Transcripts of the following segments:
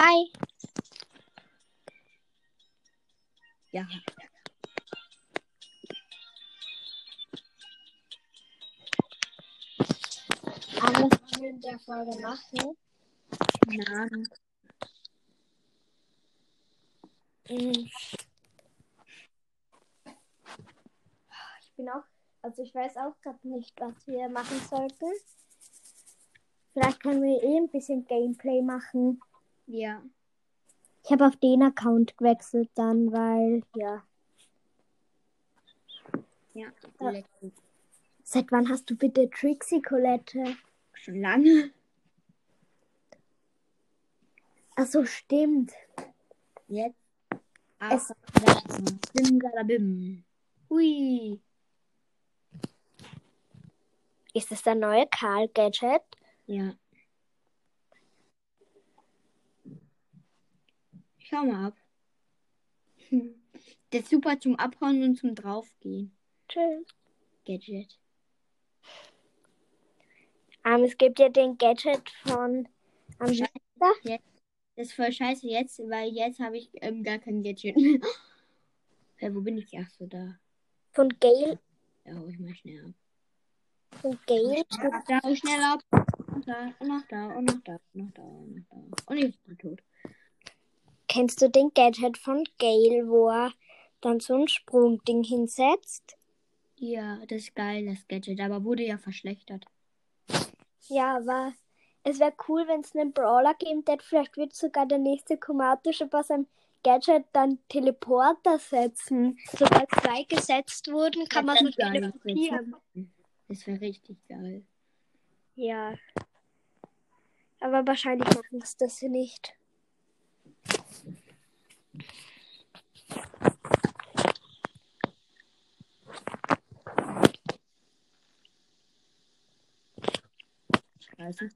Hi. Ja. Wir in der Folge machen? Mhm. Ich bin auch, also ich weiß auch gerade nicht, was wir machen sollten. Vielleicht können wir eh ein bisschen Gameplay machen. Ja. Ich habe auf den Account gewechselt dann, weil, ja. Ja. Letzten. Seit wann hast du bitte Trixie Colette? Schon lange. Ach so, stimmt. Jetzt. Es- Simsalabim. Hui. Ist das der neue Karl Gadget? Ja. Schau mal ab. Das ist super zum Abhauen und zum Draufgehen. Tschüss. Gadget. Ähm, es gibt ja den Gadget von am Scheiße. Das ist voll scheiße jetzt, weil jetzt habe ich ähm, gar kein Gadget. ja, wo bin ich? Ach so, da. von Gale. Da hau ich mal schnell ab. Von Gale. Da hau ich schnell ab. Und da, und nach da, und nach da, und nach da, und nach da. Und ich bin tot. Kennst du den Gadget von Gale, wo er dann so ein Sprungding hinsetzt? Ja, das ist geil, das Gadget, aber wurde ja verschlechtert. Ja, aber es wäre cool, wenn es einen Brawler gibt, der vielleicht wird sogar der nächste chromatische bei seinem Gadget dann Teleporter setzen. Sobald zwei gesetzt wurden, kann man so das ist geil. teleportieren. Das wäre richtig geil. Ja. Aber wahrscheinlich machen es das nicht. Scheiße.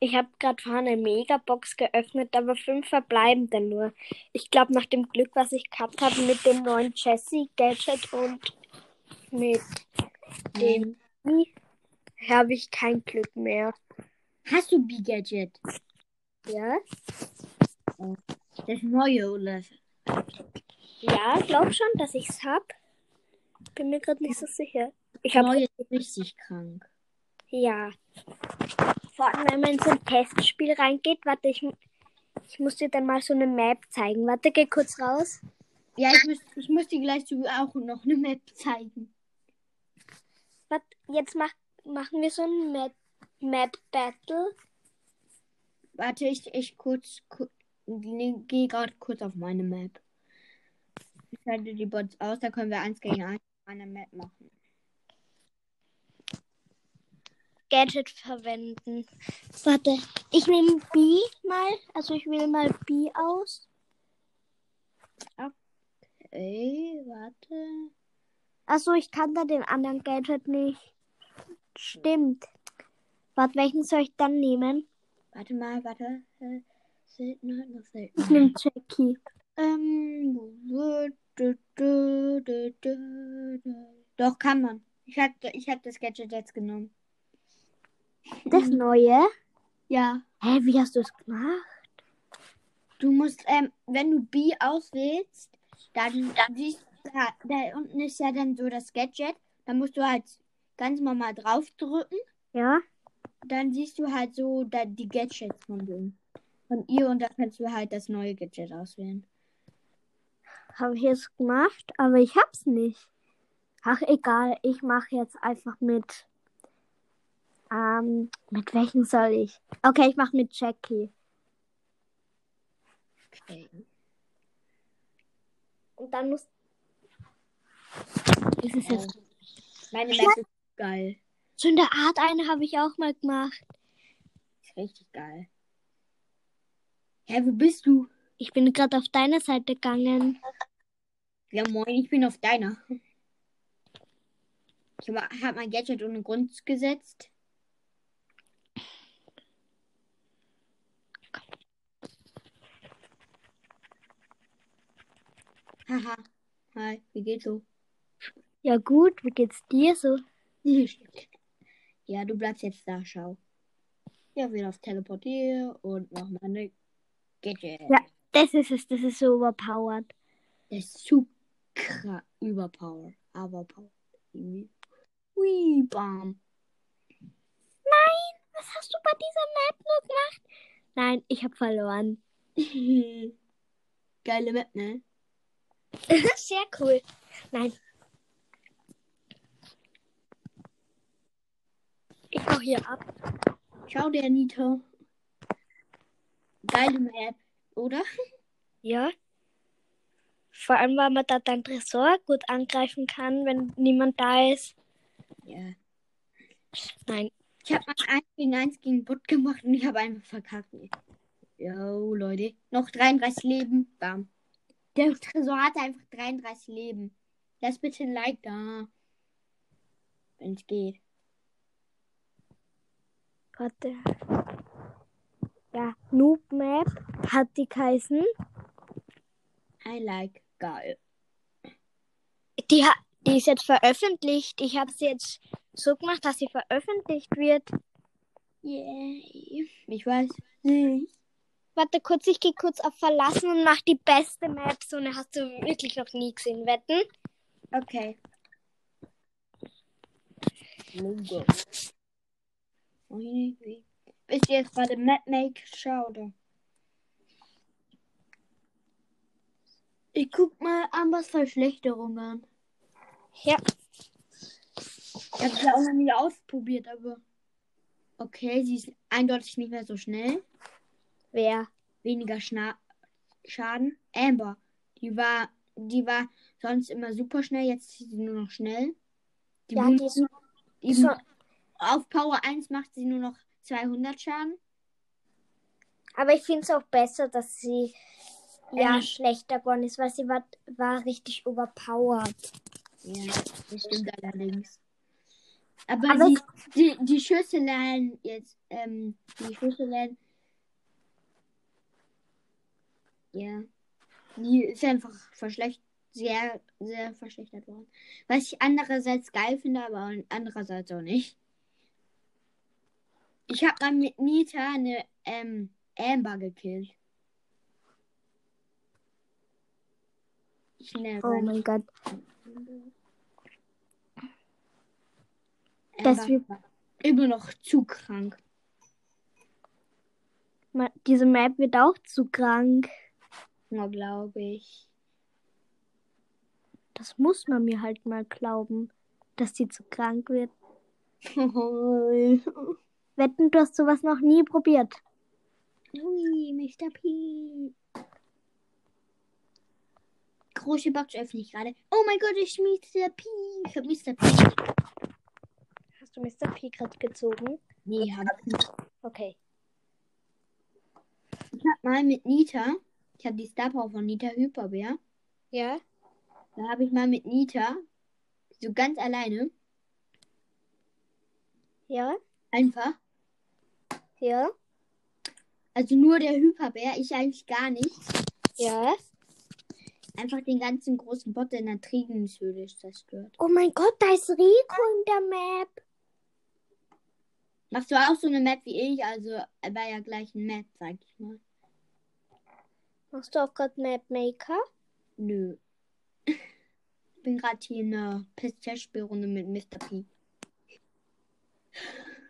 Ich habe gerade vorhin eine Megabox geöffnet, aber fünf verbleibende nur. Ich glaube, nach dem Glück, was ich gehabt habe mit dem neuen Jessie-Gadget und mit dem Mi, habe ich kein Glück mehr. Hast du B-Gadget? Ja? Das neue oder? Ja, glaub schon, dass ich's hab. Bin mir gerade nicht so sicher. Ich habe neue ist richtig krank. ja. Vor allem, wenn man in so ein Testspiel reingeht, warte, ich, ich muss dir dann mal so eine Map zeigen. Warte, geh kurz raus. Ja, ich muss, ich muss dir gleich auch noch eine Map zeigen. Jetzt mach, machen wir so ein Map, Map Battle. Warte, ich, ich kurz, ku- nee, gehe gerade kurz auf meine Map. Ich schalte die Bots aus, da können wir eins gegen eins auf Map machen. Gadget verwenden. Warte, ich nehme B mal. Also ich wähle mal B aus. Ey, warte. Also ich kann da den anderen Gadget nicht. Stimmt. Warte, welchen soll ich dann nehmen? Warte mal, warte. Äh, selten halt noch Ich nehme Jackie. Ähm. Doch, kann man. Ich hab, ich hab das Gadget jetzt genommen. Das neue? Ja. Hä, wie hast du es gemacht? Du musst, ähm, wenn du B auswählst, dann, dann siehst du, da, da unten ist ja dann so das Gadget. Da musst du halt ganz normal draufdrücken. Ja? Dann siehst du halt so da, die Gadgets von dem. Von ihr und da kannst du halt das neue Gadget auswählen. Habe ich jetzt gemacht, aber ich hab's nicht. Ach, egal. Ich mache jetzt einfach mit. Ähm, mit welchen soll ich? Okay, ich mache mit Jackie. Okay. Und dann muss. Das ist jetzt. Meine Map ist geil. So in der Art eine habe ich auch mal gemacht. Ist richtig geil. Hä, wo bist du? Ich bin gerade auf deine Seite gegangen. Ja, moin, ich bin auf deiner. Ich habe hab mein Gadget ohne Grund gesetzt. Haha. Hi, wie geht's so? Ja gut, wie geht's dir so? Ja, du bleibst jetzt da, schau. Ja, wieder auf Teleportier und mach mal eine Gadget. Ja. Das ist es, das ist so overpowered. Das ist kra- überpowered. Overpowered. Hui, bam. Was hast du bei dieser Map nur gemacht? Nein, ich habe verloren. Geile Map, ne? Sehr cool. Nein. Ich hau hier ab. Schau dir, Nito. Geile Map, oder? Ja. Vor allem, weil man da dein Tresor gut angreifen kann, wenn niemand da ist. Ja. Nein. Ich habe mal 1 gegen 1 gegen Bot gemacht und ich habe einfach verkackt. Jo, Leute. Noch 33 Leben. Bam. Der Tresor hatte einfach 33 Leben. Lass bitte ein Like da. Wenn es geht. Warte. Ja, Noob Map hat die geheißen. Ein Like. Geil. Die, ha die ist jetzt veröffentlicht. Ich habe sie jetzt so gemacht, dass sie veröffentlicht wird. Yay. Ich weiß nicht. Warte kurz, ich gehe kurz auf Verlassen und mach die beste Map. So eine hast du wirklich noch nie gesehen, wetten? Okay. Logo. Bist du jetzt gerade Mapmake Schau, oder? Ich guck mal an, was Verschlechterungen. Ja. Ich habe sie auch noch nie ausprobiert, aber. Okay, sie ist eindeutig nicht mehr so schnell. Wer? Weniger Schna Schaden. Amber. Die war, die war sonst immer super schnell, jetzt ist sie nur noch schnell. Die Ja, die ist die so- auf Power 1 macht sie nur noch 200 Schaden. Aber ich finde es auch besser, dass sie ja Ähm. schlechter geworden ist, weil sie war, war richtig overpowered. Ja, das stimmt allerdings. Aber, Aber die, die, die Schüsselein jetzt, ähm, die Schüsselein, ja, die ist einfach verschlechtert, sehr, sehr verschlechtert worden. Was ich andererseits geil finde, aber andererseits auch nicht. Ich habe mal mit Nita eine, ähm, Amber gekillt. Ich Oh mein Gott. Das wird- immer noch zu krank. Ma- Diese Map wird auch zu krank. Ja, glaube ich. Das muss man mir halt mal glauben, dass die zu krank wird. Wetten, du hast sowas noch nie probiert. Ui, Mr. P. Große Box öffne ich gerade. Oh mein Gott, ich Mr. P. Ich hab Mr. P. Hast du Mr. P gerade gezogen? Nee, hab ich nicht. Okay. Ich hab mal mit Nita, ich hab die Star Power von Nita Hyperbär. Ja? Da habe ich mal mit Nita, so ganz alleine, Ja? einfach, Ja? also nur der Hyperbär, ich eigentlich gar nicht, Ja? einfach den ganzen großen Bot in der Triegenshöhle zerstört. Oh mein Gott, da ist Rico in der Map. Machst du auch so eine Map wie ich, also er war ja gleich ein Map, sag ich mal. Machst du auch gerade Map Maker? Nö. Ich bin gerade hier in einer Testspielrunde mit Mr. P.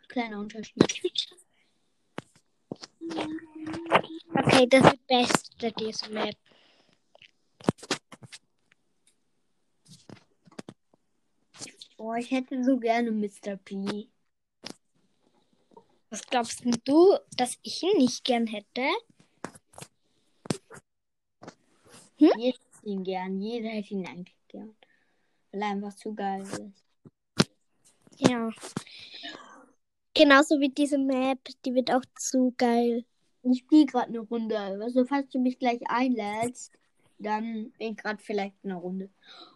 Kleiner Unterschied. Okay, das ist die beste, diese Map. Oh, ich hätte so gerne Mr. P. Was glaubst denn du, dass ich ihn nicht gern hätte? Jeder hätte ihn gern. Jeder hätte ihn eigentlich gern. Weil er einfach zu geil ist. Ja. Genauso wie diese Map, die wird auch zu geil. Ich spiele gerade eine Runde. Also, falls du mich gleich einlädst, dann bin ich gerade vielleicht in einer Runde.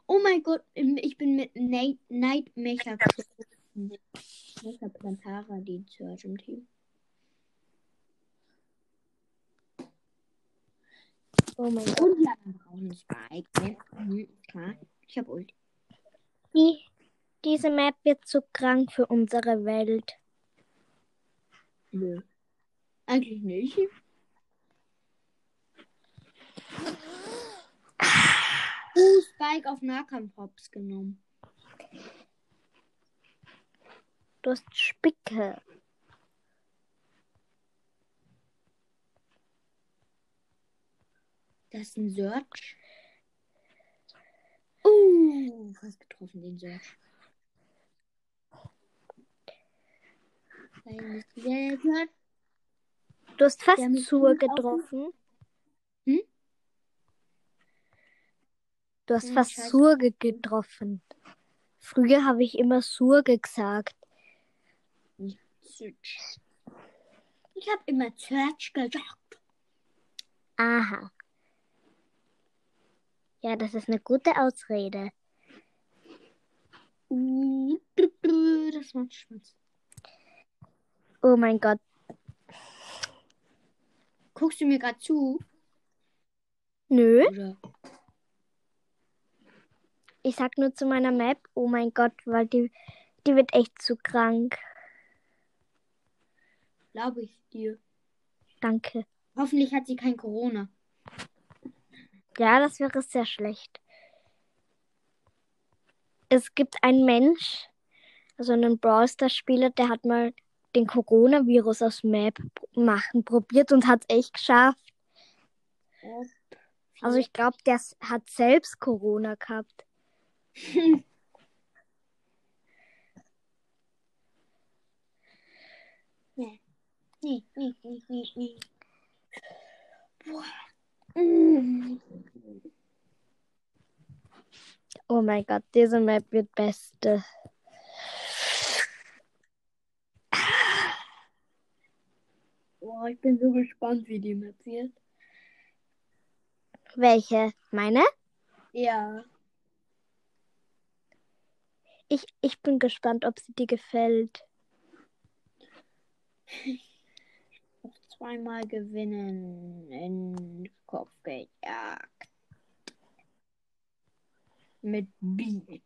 Oh mein Gott, ich bin mit Night, Night Mecha Mecha Plantara, die Search im Team. Oh mein Gott. Und einen braunen Spike. Ne? Klar. Ich hab Ult. Wie? Diese Map wird zu krank für unsere Welt. Nö. Eigentlich nicht. Uh, Spike auf Nahkampf-Hops genommen. Du hast Spicke. Das ist ein Search. Uh, fast getroffen, den Search. Der. Du hast fast mit Zur getroffen. Hm? Du hast Hm, fast scheiße. Surge getroffen. Früher habe ich immer Surge gesagt. Ich habe immer Search gesagt. Aha. Ja, das ist eine gute Ausrede. Das macht Spaß. Oh mein Gott. Guckst du mir gerade zu? Nö. Oder? Ich sag nur zu meiner Map, oh mein Gott, weil die, die wird echt zu krank. Glaube ich dir. Danke. Hoffentlich hat sie kein Corona. Ja, das wäre sehr schlecht. Es gibt einen Mensch, also einen Brawl Stars Spieler, der hat mal den Coronavirus aus Map machen probiert und hat es echt geschafft. Also ich glaube, der hat selbst Corona gehabt. Nee, nee, nee, nee, nee. Boah. Mm. Oh mein Gott, diese Map wird beste. Boah, ich bin so gespannt, wie die Map wird. Welche? Meine? Ja. Ich, ich bin gespannt, ob sie dir gefällt. Noch zweimal gewinnen in Kopfgeldjagd. Mit B.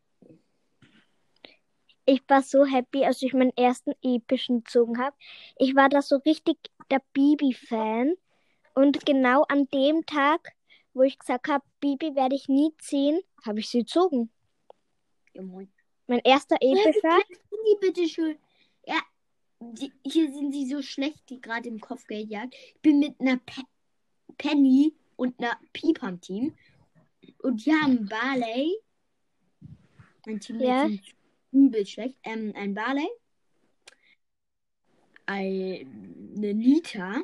Ich war so happy, als ich meinen ersten epischen gezogen habe. Ich war da so richtig der Bibi-Fan. Und genau an dem Tag, wo ich gesagt habe, Bibi werde ich nie ziehen, habe ich sie gezogen. Ja, moin. Mein erster epischer. Die bitte schön. Ja, die, hier sind sie so schlecht, die gerade im Kopfgeldjagd. Ich bin mit einer Pe Penny und einer Piep am Team. Und die haben Barley. Mein Team Ja. ist übel schlecht. Ähm, ein Barley. Eine Nita.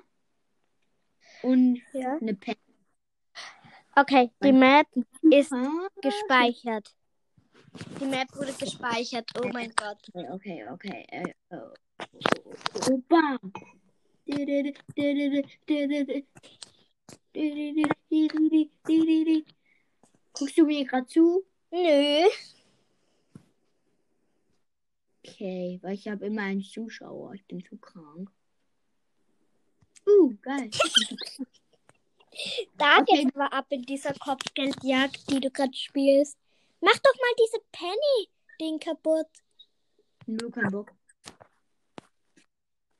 Und Ja. eine Penny. Okay, die Map ist Ah, gespeichert. Die Map wurde gespeichert. Oh mein Gott. Okay, okay, okay. Äh, oh, oh, oh, bam. Guckst du mir gerade zu? Nö. Okay, weil ich habe immer einen Zuschauer. Ich bin zu krank. Uh, geil. Da Okay. geht's aber ab in dieser Kopfgeldjagd, die du gerade spielst. Mach doch mal diese Penny-Ding kaputt. Nur kein Bock.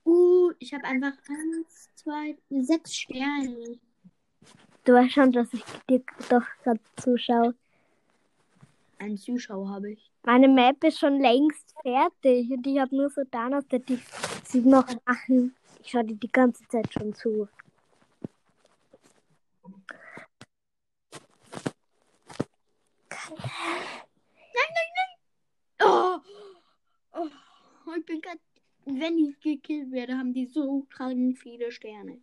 Uh, ich habe einfach eins, zwei, sechs Sterne. Du weißt schon, dass ich dir doch gerade zuschaue. Einen Zuschauer habe ich. Meine Map ist schon längst fertig und ich habe nur so da noch dass die sie noch machen. Ich schaue dir die ganze Zeit schon zu. Oh, oh, ich bin gerade, wenn ich gekillt werde, haben die so krank viele Sterne.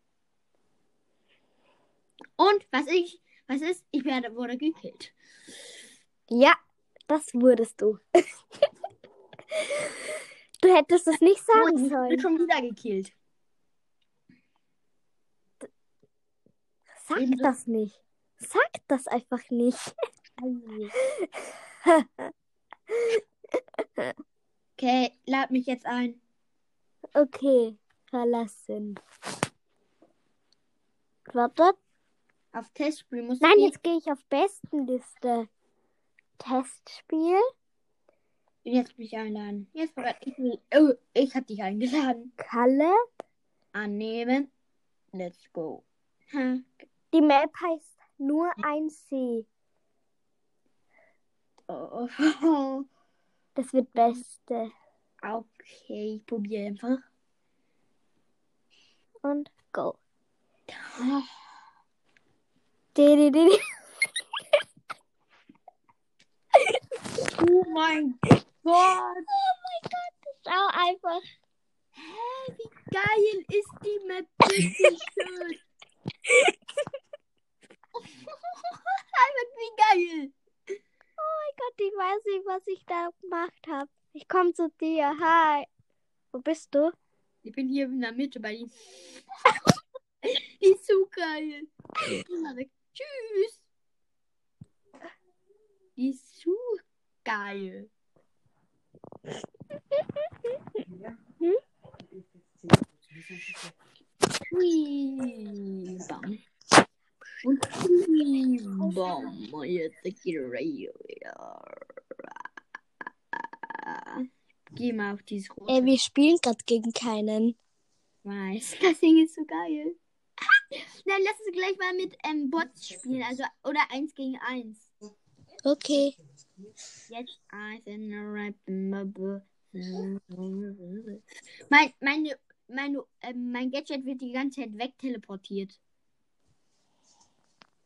Und was ich, was ist, ich werde wurde gekillt. Ja, das wurdest du. du hättest es nicht sagen ich bin sollen. schon wieder gekillt. Sag Ebenso. das nicht. Sag das einfach nicht. Okay, lad mich jetzt ein. Okay, verlassen. Warte. Auf Testspiel muss Nein, ich. jetzt gehe ich auf Bestenliste. Testspiel. Jetzt mich einladen. Jetzt. Ich, oh, ich hab dich eingeladen. Kalle. Annehmen. Let's go. Ha. Die Map heißt nur ein See. Oh. Das wird Beste. Okay, ich probiere einfach. Und go. Oh. Oh mein Gott. Oh mein Gott, schau einfach. Hä, wie geil ist die Map bitte schön. Einfach wie geil. Oh mein Gott, ich weiß nicht, was ich da gemacht habe. Ich komme zu dir. Hi. Wo bist du? Ich bin hier in der Mitte bei die ist so geil. Tschüss. Die ist so geil. Hui, bam. Und hui, bam. Jetzt Geh mal auf dieses rote. Ey, wir spielen gerade gegen keinen. Weiß. Das Ding ist so geil. Dann lass uns gleich mal mit ähm, Bots spielen. Also, oder eins gegen eins. Okay. Jetzt. Mein, meine, meine, ähm, mein Gadget wird die ganze Zeit wegteleportiert.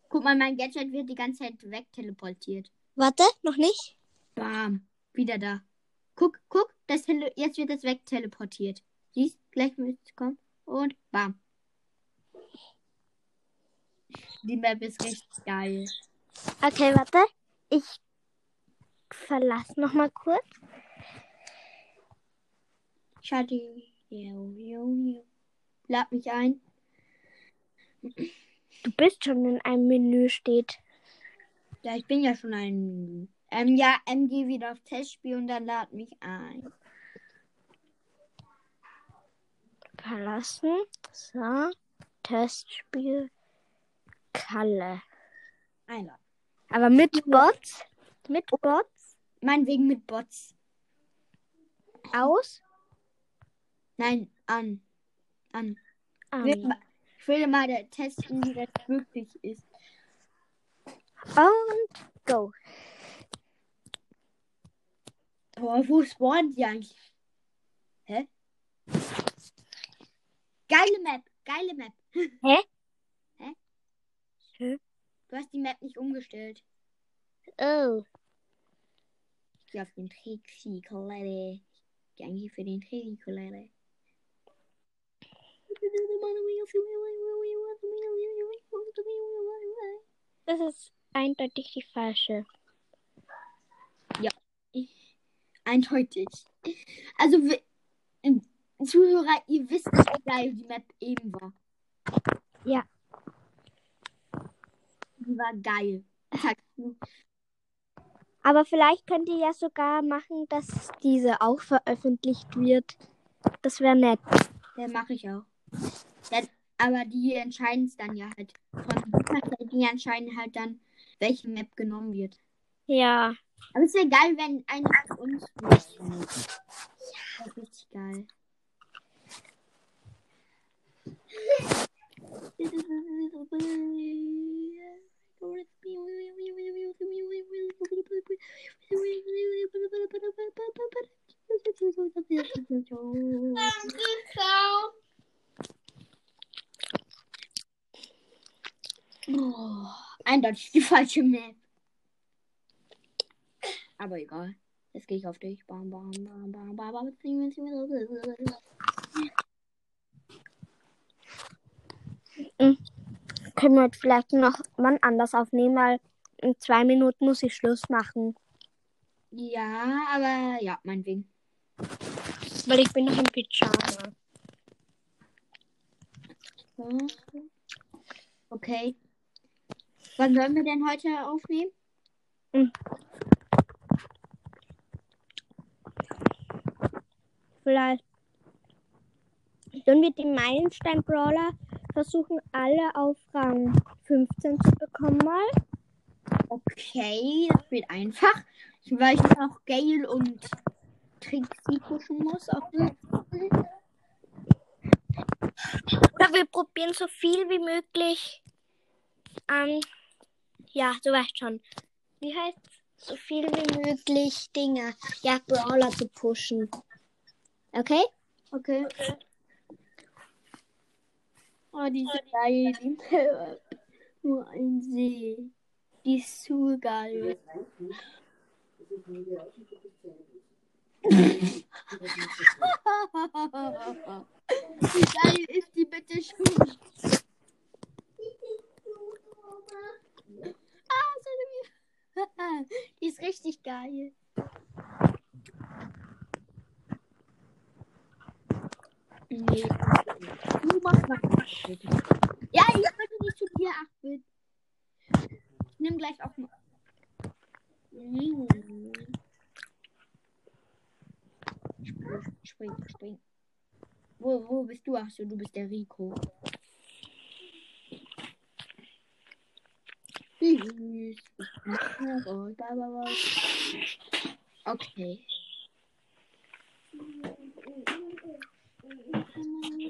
Guck mal, mein Gadget wird die ganze Zeit wegteleportiert. Warte, noch nicht? Bam. Wieder da. Guck, guck, das Tele jetzt wird es wegteleportiert. Siehst, gleich wird es kommen. Und bam. Die Map ist richtig geil. Okay, warte. Ich verlasse noch mal kurz. Schade. Jo, jo, jo. Lad mich ein. Du bist schon in einem Menü, steht. Ja, ich bin ja schon ein. Ähm, ja, MG wieder auf Testspiel und dann lad mich ein. Verlassen. So. Testspiel. Kalle. Einladen. Aber mit Bots? Mit Bots? Meinetwegen mit Bots. Aus? Nein, an. An. Ah, Ich will mal- Ich will mal testen, wie das wirklich ist. Und go. Boah, wo spawnen die eigentlich? Hä? Geile Map, geile Map. Hä? Hä? Hä? Du hast die Map nicht umgestellt. Oh. Ich gehe auf den Trixie-Kollege. Ich gehe eigentlich für den Trixie-Kollege. Das ist eindeutig die falsche. Eindeutig. Also, ähm, Zuhörer, ihr wisst, wie geil die Map eben war. Ja. Die war geil. Aber vielleicht könnt ihr ja sogar machen, dass diese auch veröffentlicht wird. Das wäre nett. Ja, mache ich auch. Dann, aber die entscheiden es dann ja halt. Von die entscheiden halt dann, welche Map genommen wird. Ja. Aber es wäre geil, wenn eine von uns wird. Das ist richtig geil. Oh, eindeutig die falsche Map. Aber egal. Jetzt gehe ich auf dich. Bam, bam, bam, bam, bam, bam. Können wir vielleicht noch wann anders aufnehmen, weil in zwei Minuten muss ich Schluss machen. Ja, aber ja, meinetwegen. Weil ich bin noch im Pyjama. So. Okay. Wann sollen wir denn heute aufnehmen? Vielleicht. Dann wird die Meilenstein-Brawler versuchen, alle auf Rang 15 zu bekommen mal. Okay, das wird einfach. Ich weiß noch Gale und Trixie pushen muss. Oder wir probieren so viel wie möglich. Ähm, ja, du weißt schon. Wie heißt so viel wie möglich Dinge, ja, Brawler zu pushen. Okay? Okay. Oh, die ist geil. Die. Nur ein See. Die ist so geil. Wie geil ist die bitte schon? Ah, so eine- Die ist richtig geil. Nee. Du machst nach 8 Bit. Ja, ich wollte nicht zu dir 8 Bit. Ich nimm gleich auch mal. Spring, spring, spring. Wo, wo bist du? Achso, du bist der Rico.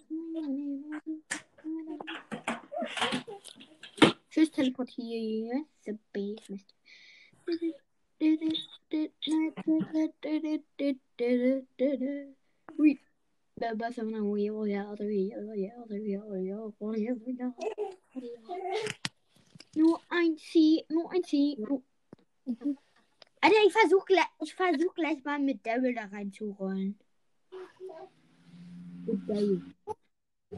Tschüss. Bye, bye, bye. Okay. Tschüss, teleportiert. The Basement. Oui. Nur ein C, nur ein C. Nur... Alter, ich versuche gleich, ich versuch gleich mal mit Daryl da reinzurollen. Mit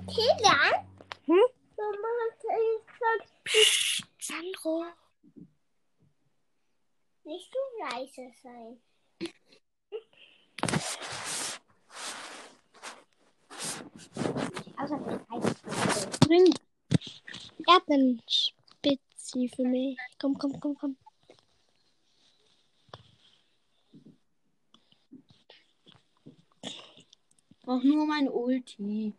Kilian? Hm? Psst, Sandro. Nicht du leise sein. Bring. Er hat einen Spitzi für mich. Komm, komm, komm, komm. Brauch nur mein Ulti.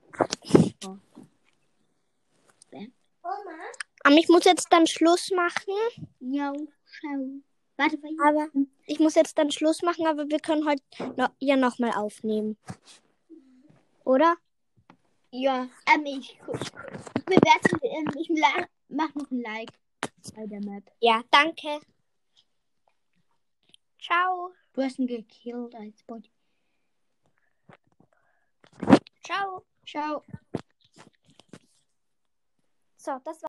Oma, Aber ich muss jetzt dann Schluss machen. Ja, schau. Warte. Aber ich muss jetzt dann Schluss machen, aber wir können heute noch, ja nochmal aufnehmen. Oder? Ja, ähm, ich, ich bewerte, ähm, ich mach noch ein Like bei der Map. Ja, danke. Ciao. Du hast ihn gekillt als Bot. Ciao. Ciao. So, das war.